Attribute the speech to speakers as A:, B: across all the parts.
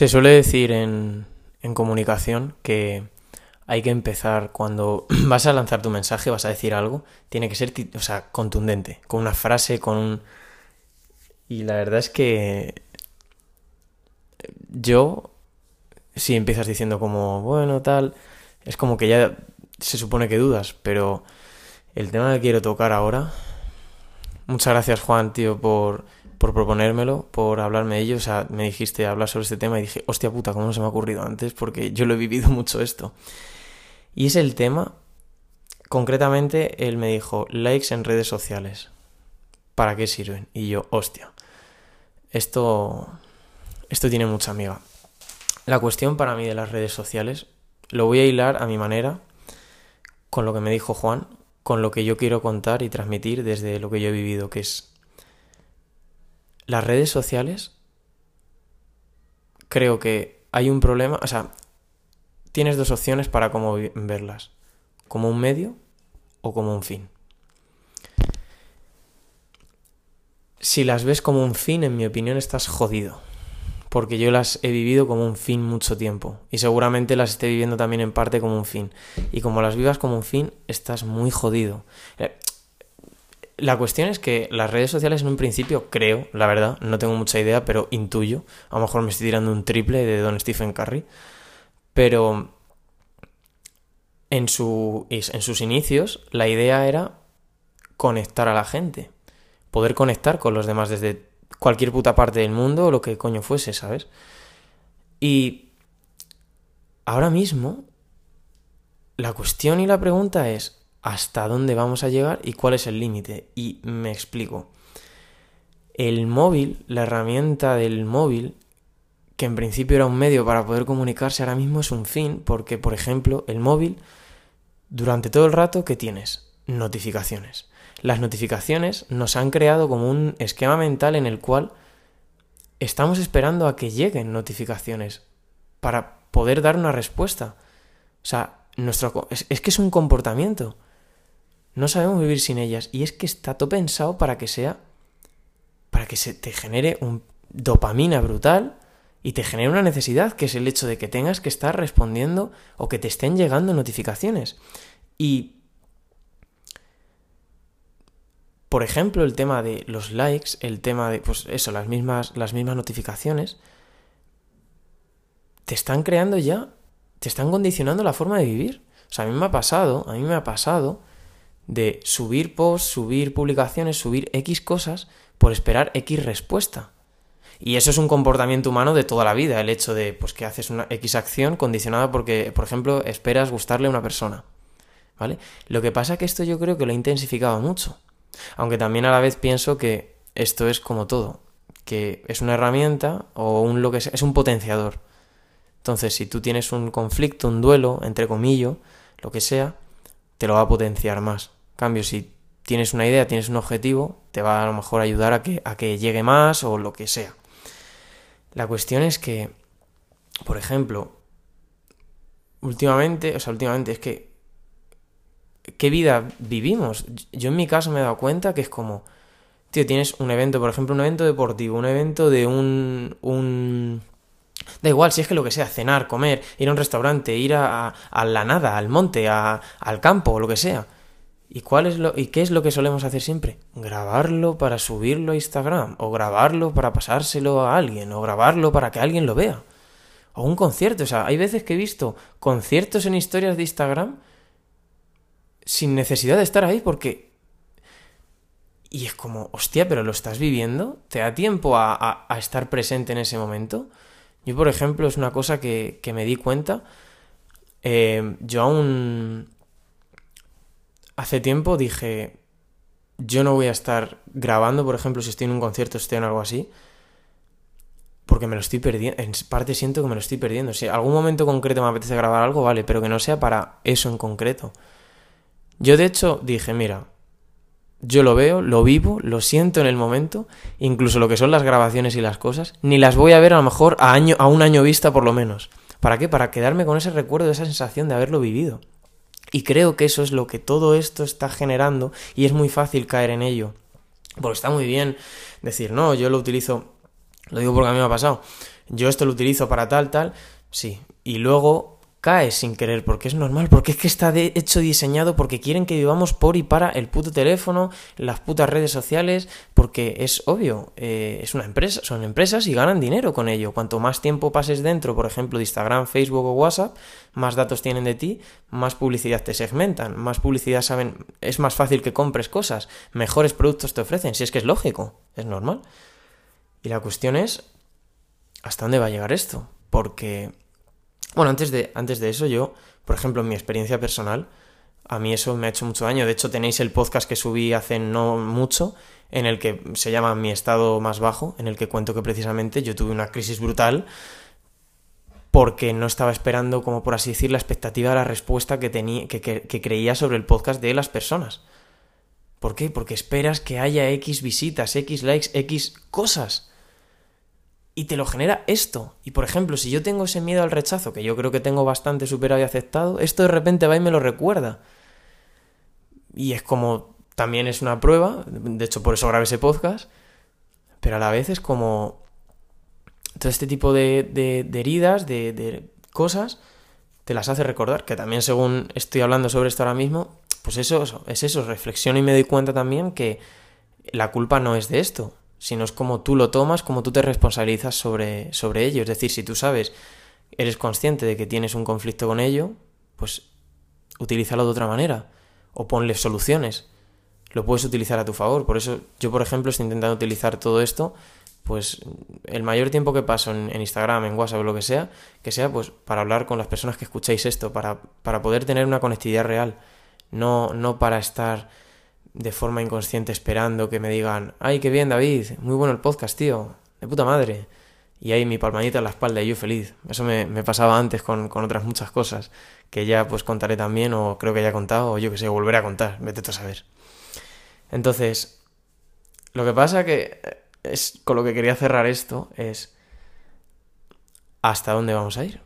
A: Se suele decir en, en comunicación que hay que empezar cuando vas a lanzar tu mensaje, vas a decir algo, tiene que ser o sea, contundente, con una frase, con un... Y la verdad es que yo, si empiezas diciendo como, bueno, tal, es como que ya se supone que dudas, pero el tema que quiero tocar ahora, muchas gracias Juan, tío, por, por proponérmelo, por hablarme de ello, o sea, me dijiste hablar sobre este tema y dije, hostia puta, ¿cómo no se me ha ocurrido antes? Porque yo lo he vivido mucho esto. Y es el tema, concretamente, él me dijo, likes en redes sociales. ¿Para qué sirven? Y yo, hostia, esto, esto tiene mucha amiga. La cuestión para mí de las redes sociales, lo voy a hilar a mi manera, con lo que me dijo Juan, con lo que yo quiero contar y transmitir desde lo que yo he vivido, que es las redes sociales, creo que hay un problema, o sea, tienes dos opciones para cómo verlas, como un medio o como un fin. Si las ves como un fin, en mi opinión, estás jodido. Porque yo las he vivido como un fin mucho tiempo. Y seguramente las esté viviendo también en parte como un fin. Y como las vivas como un fin, estás muy jodido. La cuestión es que las redes sociales en un principio, creo, la verdad, no tengo mucha idea, pero intuyo. A lo mejor me estoy tirando un triple de Don Stephen Curry pero en, su, en sus inicios la idea era conectar a la gente, poder conectar con los demás desde cualquier puta parte del mundo o lo que coño fuese, ¿sabes? Y ahora mismo la cuestión y la pregunta es hasta dónde vamos a llegar y cuál es el límite. Y me explico. El móvil, la herramienta del móvil, que en principio era un medio para poder comunicarse, ahora mismo es un fin, porque, por ejemplo, el móvil, durante todo el rato, ¿qué tienes? Notificaciones. Las notificaciones nos han creado como un esquema mental en el cual estamos esperando a que lleguen notificaciones para poder dar una respuesta. O sea, nuestro, es, es que es un comportamiento. No sabemos vivir sin ellas. Y es que está todo pensado para que sea. para que se te genere un dopamina brutal y te genera una necesidad, que es el hecho de que tengas que estar respondiendo o que te estén llegando notificaciones. Y, por ejemplo, el tema de los likes, el tema de, pues eso, las mismas, las mismas notificaciones, te están creando ya, te están condicionando la forma de vivir. O sea, a mí me ha pasado, a mí me ha pasado de subir posts, subir publicaciones, subir X cosas por esperar X respuesta. Y eso es un comportamiento humano de toda la vida, el hecho de pues, que haces una X acción condicionada porque, por ejemplo, esperas gustarle a una persona. ¿Vale? Lo que pasa es que esto yo creo que lo ha intensificado mucho. Aunque también a la vez pienso que esto es como todo, que es una herramienta o un lo que sea, es un potenciador. Entonces, si tú tienes un conflicto, un duelo, entre comillas, lo que sea, te lo va a potenciar más. Cambio, si tienes una idea, tienes un objetivo, te va a lo mejor ayudar a que, a que llegue más o lo que sea. La cuestión es que, por ejemplo, últimamente, o sea, últimamente es que, ¿qué vida vivimos? Yo en mi caso me he dado cuenta que es como, tío, tienes un evento, por ejemplo, un evento deportivo, un evento de un... un Da igual si es que lo que sea, cenar, comer, ir a un restaurante, ir a, a la nada, al monte, al campo, o lo que sea. ¿Y, cuál es lo, ¿Y qué es lo que solemos hacer siempre? Grabarlo para subirlo a Instagram, o grabarlo para pasárselo a alguien, o grabarlo para que alguien lo vea. O un concierto, o sea, hay veces que he visto conciertos en historias de Instagram sin necesidad de estar ahí porque... Y es como, hostia, pero lo estás viviendo, ¿te da tiempo a, estar presente en ese momento? Yo, por ejemplo, es una cosa que, que me di cuenta. Eh, yo aún hace tiempo dije, yo no voy a estar grabando, por ejemplo, si estoy en un concierto, estoy en algo así, porque me lo estoy perdiendo, en parte siento que me lo estoy perdiendo. Si algún momento concreto me apetece grabar algo, vale, pero que no sea para eso en concreto. Yo de hecho dije, mira, yo lo veo, lo vivo, lo siento en el momento, incluso lo que son las grabaciones y las cosas, ni las voy a ver a lo mejor a, año, a un año vista por lo menos. ¿Para qué? Para quedarme con ese recuerdo, esa sensación de haberlo vivido. Y creo que eso es lo que todo esto está generando y es muy fácil caer en ello. Porque está muy bien decir, no, yo lo utilizo, lo digo porque a mí me ha pasado. yo esto lo utilizo para tal, tal, sí. Y luego caes sin querer, porque es normal, porque es que está de hecho diseñado porque quieren que vivamos por y para el puto teléfono, las putas redes sociales, porque es obvio, eh, es una empresa, son empresas y ganan dinero con ello. Cuanto más tiempo pases dentro, por ejemplo, de Instagram, Facebook o WhatsApp, más datos tienen de ti, más publicidad te segmentan, más publicidad saben, es más fácil que compres cosas, mejores productos te ofrecen, si es que es lógico, es normal. Y la cuestión es, ¿hasta dónde va a llegar esto? Porque bueno, antes de, antes de eso, yo, por ejemplo, en mi experiencia personal, a mí eso me ha hecho mucho daño. De hecho, tenéis el podcast que subí hace no mucho, en el que se llama Mi estado más bajo, en el que cuento que precisamente yo tuve una crisis brutal porque no estaba esperando, como por así decir, la expectativa de la respuesta que, tenía, que, que creía sobre el podcast de las personas. ¿Por qué? Porque esperas que haya X visitas, X likes, X cosas y te lo genera esto. Y por ejemplo, si yo tengo ese miedo al rechazo, que yo creo que tengo bastante superado y aceptado, esto de repente va y me lo recuerda. Y es como, también es una prueba, de hecho por eso grabé ese podcast, pero a la vez es como todo este tipo de, de, heridas, de, de cosas, te las hace recordar, que también según estoy hablando sobre esto ahora mismo, pues eso, es eso, reflexiono y me doy cuenta también que la culpa no es de esto, sino es como tú lo tomas, como tú te responsabilizas sobre, sobre ello. Es decir, si tú sabes, eres consciente de que tienes un conflicto con ello, pues utilízalo de otra manera o ponle soluciones. Lo puedes utilizar a tu favor. Por eso yo, por ejemplo, estoy intentando utilizar todo esto, pues el mayor tiempo que paso en, Instagram, en WhatsApp o lo que sea, que sea pues para hablar con las personas que escucháis esto, para, para poder tener una conectividad real, no, no para estar de forma inconsciente esperando que me digan, ay, qué bien David, muy bueno el podcast, tío, de puta madre. Y ahí mi palmadita en la espalda y yo feliz. Eso me, pasaba antes con, otras muchas cosas que ya pues contaré también o creo que ya he contado o yo que sé, volveré a contar, vete tú a saber. Entonces, lo que pasa que eh, es con lo que quería cerrar esto es hasta dónde vamos a ir.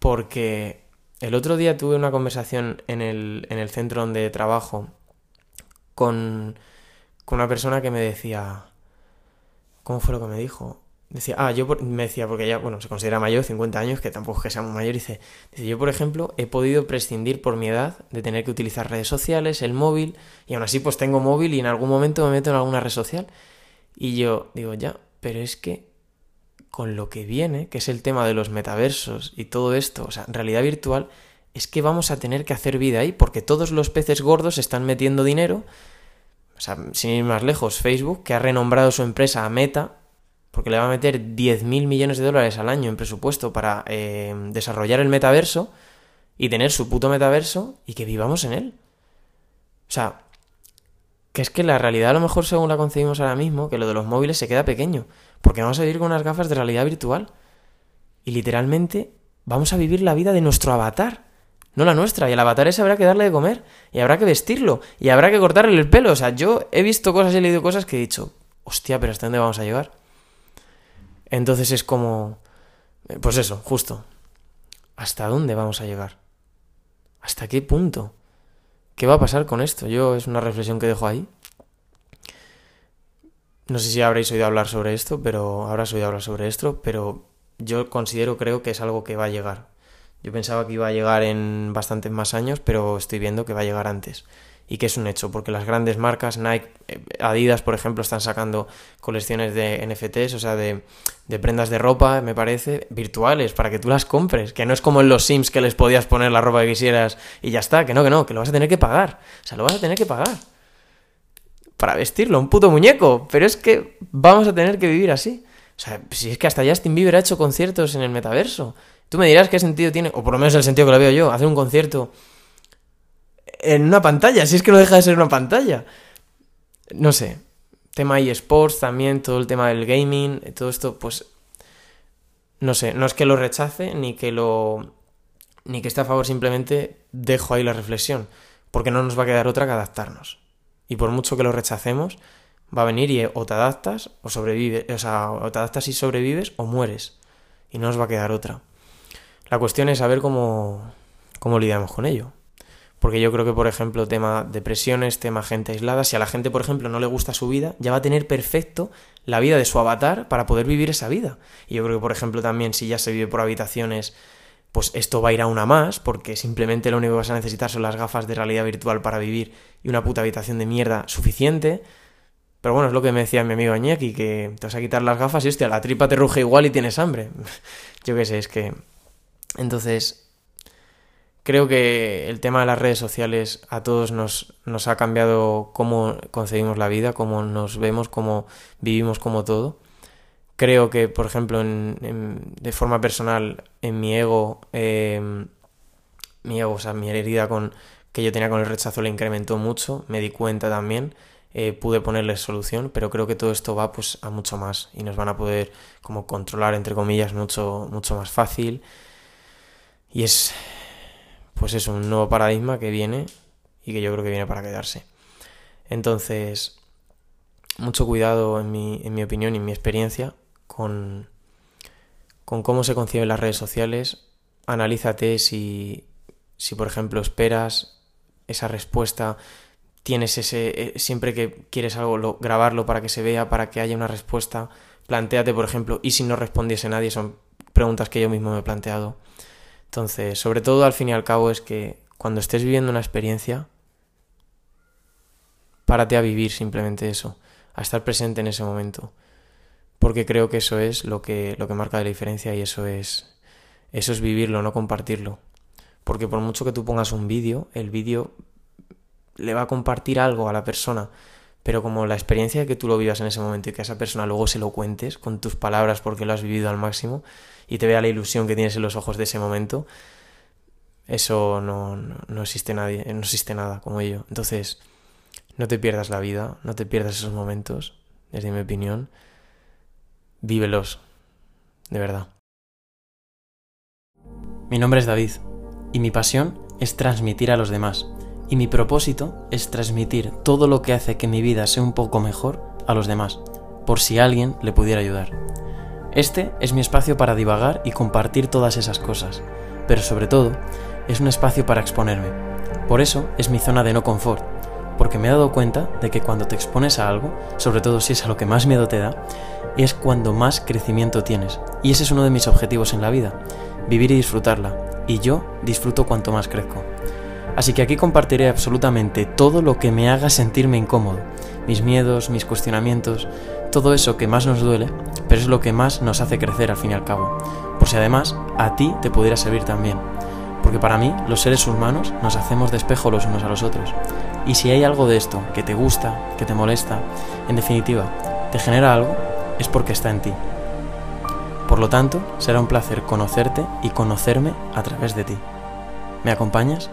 A: Porque el otro día tuve una conversación en el, en el centro donde trabajo con, una persona que me decía, ¿cómo fue lo que me dijo? Decía, ah, yo me decía, porque ya, bueno, se considera mayor, 50 años, que tampoco es que sea muy mayor, dice, yo por ejemplo he podido prescindir por mi edad de tener que utilizar redes sociales, el móvil, y aún así pues tengo móvil y en algún momento me meto en alguna red social. Y yo digo, ya, pero es que con lo que viene, que es el tema de los metaversos y todo esto, o sea, realidad virtual, es que vamos a tener que hacer vida ahí, porque todos los peces gordos están metiendo dinero. O sea, sin ir más lejos, Facebook, que ha renombrado su empresa a Meta, porque le va a meter 10.000 millones de dólares al año en presupuesto para eh, desarrollar el metaverso y tener su puto metaverso y que vivamos en él. O sea, que es que la realidad a lo mejor según la concebimos ahora mismo, que lo de los móviles se queda pequeño, porque vamos a vivir con unas gafas de realidad virtual y literalmente vamos a vivir la vida de nuestro avatar no la nuestra. Y al avatar ese habrá que darle de comer, y habrá que vestirlo, y habrá que cortarle el pelo. O sea, yo he visto cosas y he leído cosas que he dicho, hostia, pero ¿hasta dónde vamos a llegar? Entonces es como, eh, pues eso, justo. ¿Hasta dónde vamos a llegar? ¿Hasta qué punto? ¿Qué va a pasar con esto? Yo es una reflexión que dejo ahí. No sé si habréis oído hablar sobre esto, pero habrás oído hablar sobre esto, pero yo considero, creo que es algo que va a llegar. Yo pensaba que iba a llegar en bastantes más años, pero estoy viendo que va a llegar antes. Y que es un hecho, porque las grandes marcas, Nike, eh, Adidas, por ejemplo, están sacando colecciones de NFTs, o sea, de, prendas de ropa, me parece, virtuales, para que tú las compres. Que no es como en los Sims que les podías poner la ropa que quisieras y ya está, que no, que no, que lo vas a tener que pagar. O sea, lo vas a tener que pagar. Para vestirlo, un puto muñeco. Pero es que vamos a tener que vivir así. O sea, si es que hasta Justin Bieber ha hecho conciertos en el metaverso. Tú me dirás qué sentido tiene, o por lo menos el sentido que lo veo yo, hacer un concierto en una pantalla, si es que no deja de ser una pantalla. No sé, tema eSports también, todo el tema del gaming, todo esto, pues no sé, no es que lo rechace ni que lo ni que esté a favor, simplemente dejo ahí la reflexión, porque no nos va a quedar otra que adaptarnos. Y por mucho que lo rechacemos, va a venir y o te adaptas o sobrevives, o sea, o te adaptas y sobrevives o mueres. Y no nos va a quedar otra. La cuestión es saber cómo, cómo lidiamos con ello. Porque yo creo que, por ejemplo, tema depresiones, tema gente aislada, si a la gente, por ejemplo, no le gusta su vida, ya va a tener perfecto la vida de su avatar para poder vivir esa vida. Y yo creo que, por ejemplo, también si ya se vive por habitaciones, pues esto va a ir a una más, porque simplemente lo único que vas a necesitar son las gafas de realidad virtual para vivir y una puta habitación de mierda suficiente. Pero bueno, es lo que me decía mi amigo Añeki, que te vas a quitar las gafas y hostia, la tripa te ruge igual y tienes hambre. Yo qué sé, es que... Entonces, creo que el tema de las redes sociales a todos nos, nos ha cambiado cómo concebimos la vida, cómo nos vemos, cómo vivimos como todo creo que, por ejemplo, en, de forma personal, en mi ego, em, mi ego, o sea, mi herida con, que yo tenía con el rechazo le incrementó mucho, me di cuenta también, eh, pude ponerle solución, pero creo que todo esto va pues a mucho más y nos van a poder como controlar, entre comillas, mucho, mucho más fácil. Y es, pues es un nuevo paradigma que viene y que yo creo que viene para quedarse. Entonces, mucho cuidado en mi, en mi opinión y en mi experiencia con, con cómo se conciben las redes sociales, analízate si, si, por ejemplo, esperas esa respuesta, tienes ese, eh, siempre que quieres algo, grabarlo para que se vea, para que haya una respuesta, planteate, por ejemplo, y si no respondiese nadie, son preguntas que yo mismo me he planteado. Entonces, sobre todo, al fin y al cabo, es que cuando estés viviendo una experiencia, párate a vivir simplemente eso, a estar presente en ese momento porque creo que eso es lo que, lo que marca la diferencia y eso es, eso es vivirlo, no compartirlo. Porque por mucho que tú pongas un vídeo, el vídeo le va a compartir algo a la persona, pero como la experiencia de que tú lo vivas en ese momento y que a esa persona luego se lo cuentes con tus palabras porque lo has vivido al máximo y te vea la ilusión que tienes en los ojos de ese momento, eso no, no existe nadie, no existe nada como ello. Entonces, no te pierdas la vida, no te pierdas esos momentos, desde mi opinión vívelos, de verdad.
B: Mi nombre es David y mi pasión es transmitir a los demás y mi propósito es transmitir todo lo que hace que mi vida sea un poco mejor a los demás, por si alguien le pudiera ayudar. Este es mi espacio para divagar y compartir todas esas cosas, pero sobre todo es un espacio para exponerme. Por eso es mi zona de no confort, porque me he dado cuenta de que cuando te expones a algo, sobre todo si es a lo que más miedo te da, es cuando más crecimiento tienes. Y ese es uno de mis objetivos en la vida, vivir y disfrutarla. Y yo disfruto cuanto más crezco. Así que aquí compartiré absolutamente todo lo que me haga sentirme incómodo, mis miedos, mis cuestionamientos, todo eso que más nos duele, pero es lo que más nos hace crecer al fin y al cabo. Por si además a ti te pudiera servir también. Porque para mí, los seres humanos nos hacemos de espejo los unos a los otros. Y si hay algo de esto que te gusta, que te molesta, en definitiva, te genera algo, es porque está en ti. Por lo tanto, será un placer conocerte y conocerme a través de ti. ¿Me acompañas?